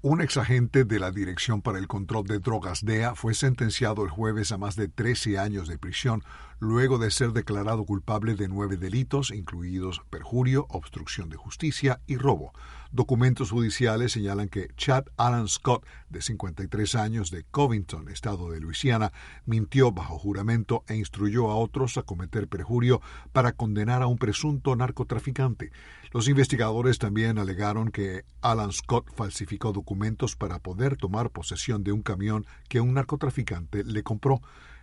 Un exagente de la Dirección para el Control de Drogas DEA fue sentenciado el jueves a más de 13 años de prisión luego de ser declarado culpable de nueve delitos, incluidos perjurio, obstrucción de justicia y robo. Documentos judiciales señalan que Chad Alan Scott, de 53 años, de Covington, estado de Luisiana, mintió bajo juramento e instruyó a otros a cometer perjurio para condenar a un presunto narcotraficante. Los investigadores también alegaron que Alan Scott falsificó documentos para poder tomar posesión de un camión que un narcotraficante le compró.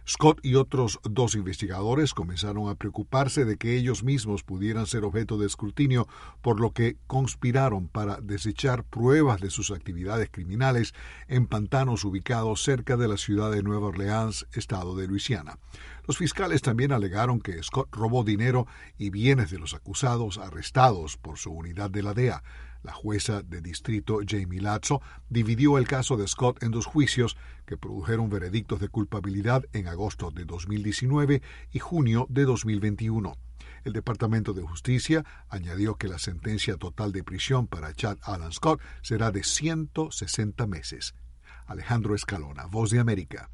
Scott y otros dos investigadores comenzaron a preocuparse de que ellos mismos pudieran ser objeto de escrutinio, por lo que conspiraron para desechar pruebas de sus actividades criminales en pantanos ubicados cerca de la ciudad de Nueva Orleans, estado de Luisiana. Los fiscales también alegaron que Scott robó dinero y bienes de los acusados arrestados por su unidad de la DEA. La jueza de distrito Jamie Lazzo dividió el caso de Scott en dos juicios que produjeron veredictos de culpabilidad en agosto de 2019 y junio de 2021. El Departamento de Justicia añadió que la sentencia total de prisión para Chad Alan Scott será de 160 meses. Alejandro Escalona, Voz de América.